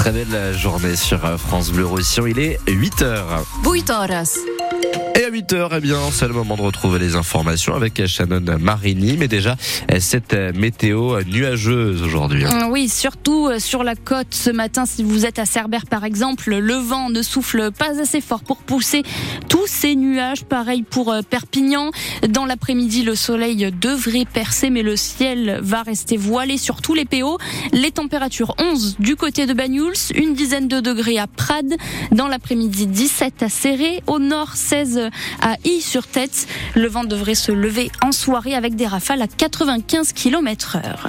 Très belle journée sur France Bleu Roussillon. Il est 8h. 8 horas. Et à 8h, eh bien, c'est le moment de retrouver les informations avec Shannon Marini. Mais déjà, cette météo nuageuse aujourd'hui. hein. Oui, surtout euh, sur la côte ce matin, si vous êtes à Cerbère par exemple, le vent ne souffle pas assez fort pour pousser tous ces nuages. Pareil pour euh, Perpignan. Dans l'après-midi, le soleil devrait percer, mais le ciel va rester voilé sur tous les PO. Les températures 11 du côté de Banyuls, une dizaine de degrés à Prades. Dans l'après-midi, 17 à Serré. Au nord, 16 à Y-sur-Tête. Le vent devrait se lever en soirée avec des rafales à 95 km heure.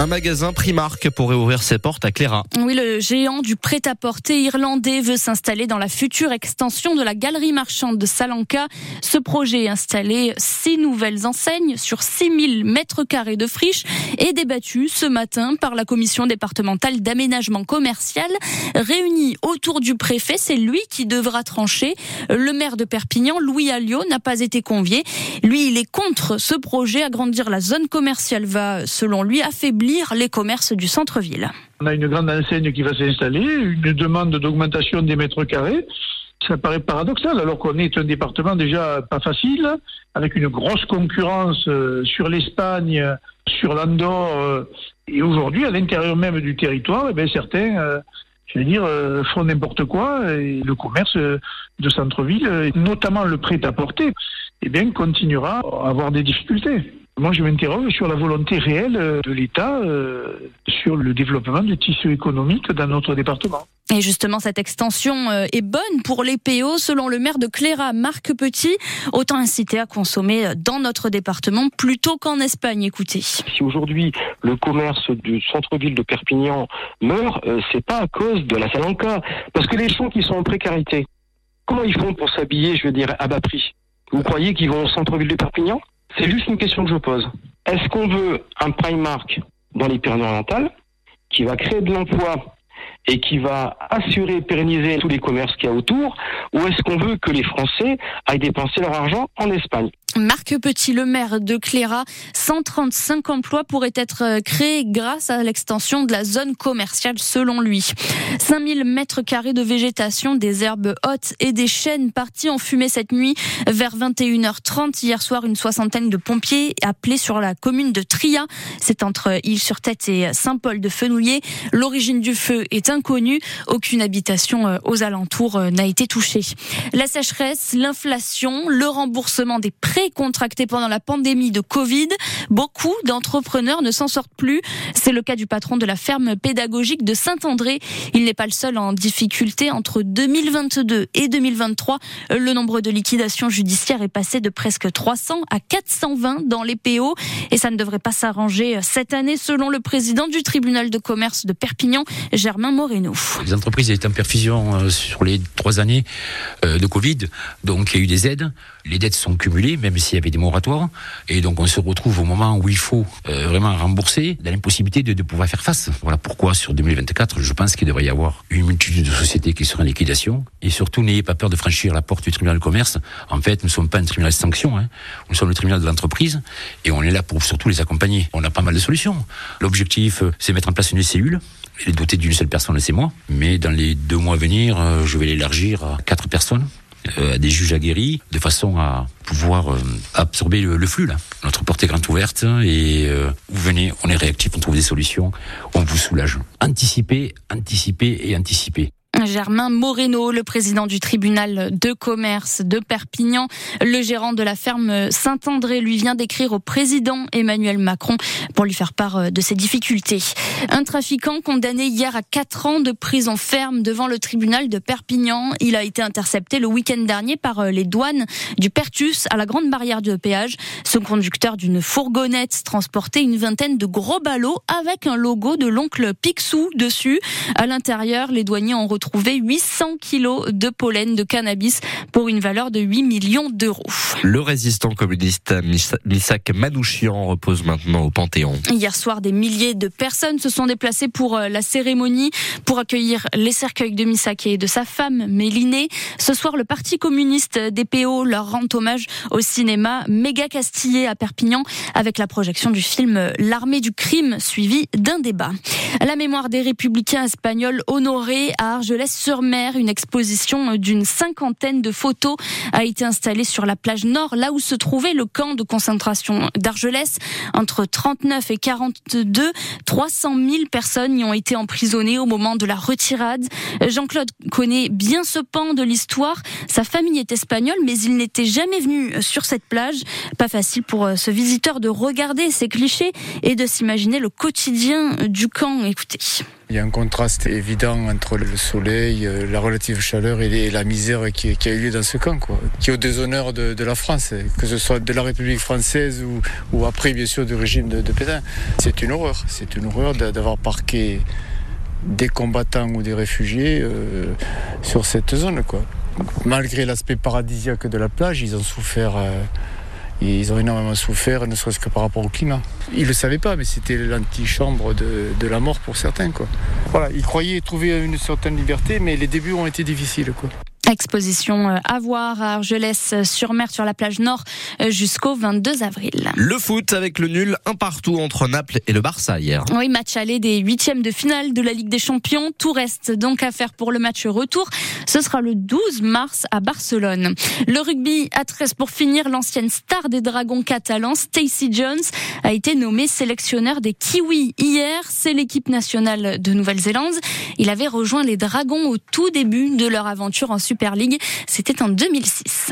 Un magasin Primark pourrait ouvrir ses portes à Cléra. Oui, le géant du prêt-à-porter irlandais veut s'installer dans la future extension de la galerie marchande de Salanca. Ce projet installé six nouvelles enseignes sur 6000 mètres carrés de friche est débattu ce matin par la commission départementale d'aménagement commercial réunie autour du préfet. C'est lui qui devra trancher. Le maire de Perpignan, Louis Alliot, n'a pas été convié. Lui, il est contre ce projet. Agrandir la zone commerciale va, selon lui, affaiblir les commerces du centre-ville. On a une grande enseigne qui va s'installer, une demande d'augmentation des mètres carrés. Ça paraît paradoxal alors qu'on est un département déjà pas facile, avec une grosse concurrence euh, sur l'Espagne, sur l'Andorre, euh, et aujourd'hui à l'intérieur même du territoire, eh bien, certains, euh, je veux dire, font n'importe quoi le commerce de centre-ville, notamment le prêt-à-porter, eh bien, continuera à avoir des difficultés. Moi, je m'interroge sur la volonté réelle euh, de l'État euh, sur le développement du tissu économique dans notre département. Et justement, cette extension euh, est bonne pour les PO. Selon le maire de Cléra, Marc Petit, autant inciter à consommer dans notre département plutôt qu'en Espagne. Écoutez. Si aujourd'hui le commerce du centre-ville de Perpignan meurt, euh, c'est pas à cause de la Salanca, parce que les gens qui sont en précarité, comment ils font pour s'habiller, je veux dire, à bas prix? Vous croyez qu'ils vont au centre-ville de Perpignan? C'est juste une question que je pose. Est-ce qu'on veut un Primark dans les Pyrénées-Orientales qui va créer de l'emploi et qui va assurer et pérenniser tous les commerces qu'il y a autour, ou est-ce qu'on veut que les Français aillent dépenser leur argent en Espagne? Marc Petit, le maire de Cléra, 135 emplois pourraient être euh, créés grâce à l'extension de la zone commerciale selon lui. 5000 mètres carrés de végétation, des herbes hautes et des chênes partis en fumée cette nuit vers 21h30. Hier soir, une soixantaine de pompiers appelés sur la commune de Tria. C'est entre Île-sur-Tête et Saint-Paul-de-Fenouillet. L'origine du feu est inconnue. Aucune habitation euh, aux alentours euh, n'a été touchée. La sécheresse, l'inflation, le remboursement des prêts contractés pendant la pandémie de Covid. Beaucoup d'entrepreneurs ne s'en sortent plus. C'est le cas du patron de la ferme pédagogique de Saint-André. Il n'est pas le seul en difficulté. Entre 2022 et 2023, le nombre de liquidations judiciaires est passé de presque 300 à 420 dans les PO. Et ça ne devrait pas s'arranger cette année, selon le président du tribunal de commerce de Perpignan, Germain Moreno. Les entreprises étaient en perfusion euh, sur les trois années euh, de Covid, donc il y a eu des aides. Les dettes sont cumulées, même s'il y avait des moratoires, et donc on se retrouve au moment où il faut euh, vraiment rembourser, dans l'impossibilité de, pouvoir faire face. Voilà pourquoi sur 2024, je pense qu'il devrait y avoir une multitude de sociétés qui seront en liquidation, et surtout n'ayez pas peur de franchir la porte du tribunal de commerce. En fait, nous ne sommes pas un tribunal de sanction, hein. nous sommes le tribunal de l'entreprise, et on est là pour surtout les accompagner. On a pas mal de solutions. L'objectif, euh, c'est mettre en place une cellule elle est dotée d'une seule personne, c'est moi. Mais dans les deux mois à venir, euh, je vais l'élargir à quatre personnes, à des juges aguerris, de façon à pouvoir euh, absorber le, le flux. Là. Notre porte est grande ouverte et euh, vous venez, on est réactif, on trouve des solutions, on vous soulage. Anticiper, anticiper et anticiper. Germain Moreno, le président du tribunal de commerce de Perpignan, le gérant de la ferme Saint-André, lui vient d'écrire au président Emmanuel Macron pour lui faire part de ses difficultés. Un trafiquant condamné hier à 4 ans de prison ferme devant le tribunal de Perpignan. Il a été intercepté le week-end dernier par les douanes du Pertus à la grande barrière de péage. Ce conducteur d'une fourgonnette transportait une vingtaine de gros ballots avec un logo de l'oncle Picsou dessus. À l'intérieur, les douaniers ont retrouvé retrouvé 800 kilos de pollen de cannabis pour une valeur de 8 millions d'euros. Le résistant communiste Misak Manouchian repose maintenant au Panthéon. Hier soir, des milliers de personnes se sont déplacées pour euh, la cérémonie, pour accueillir les cercueils de Misak et de sa femme Mélinée. Ce soir, le Parti communiste des PO leur rend hommage au cinéma méga castillé à Perpignan avec la projection du film L'armée du crime suivi d'un débat. La mémoire des républicains espagnols honorés à Argelès-sur-Mer, une exposition d'une cinquantaine de photos a été installée sur la plage nord, là où se trouvait le camp de concentration d'Argelès. Entre 39 et 42, 300 000 personnes y ont été emprisonnées au moment de la retirade. Jean-Claude connaît bien ce pan de l'histoire. Sa famille est espagnole, mais il n'était jamais venu sur cette plage. Pas facile pour ce visiteur de regarder ces clichés et de s'imaginer le quotidien du camp. Écoutez. Il y a un contraste évident entre le soleil, euh, la relative chaleur et la misère qui, a eu lieu dans ce camp, qui est au déshonneur de, la France, que ce soit de la République française ou, après, bien sûr, du régime de, Pétain. C'est une horreur. C'est une horreur d'avoir parqué des combattants ou des réfugiés euh, sur cette zone. Malgré l'aspect paradisiaque de la plage, ils ont souffert. Euh, ils ont énormément souffert, ne serait-ce que par rapport au climat. Ils ne le savaient pas, mais c'était l'antichambre de, la mort pour certains. Voilà, ils croyaient trouver une certaine liberté, mais les débuts ont été difficiles. Exposition euh, à voir à Argelès-sur-Mer sur la plage nord euh, jusqu'au 22 avril. Le foot avec le nul un partout entre Naples et le Barça hier. Oui, match aller des huitièmes de finale de la Ligue des Champions. Tout reste donc à faire pour le match retour. Ce sera le 12 mars à Barcelone. Le rugby à 13 pour finir. L'ancienne star des Dragons catalans, Stacey Jones, a été nommé sélectionneur des Kiwis hier. C'est l'équipe nationale de Nouvelle-Zélande. Il avait rejoint les Dragons au tout début de leur aventure en C'était en 2006.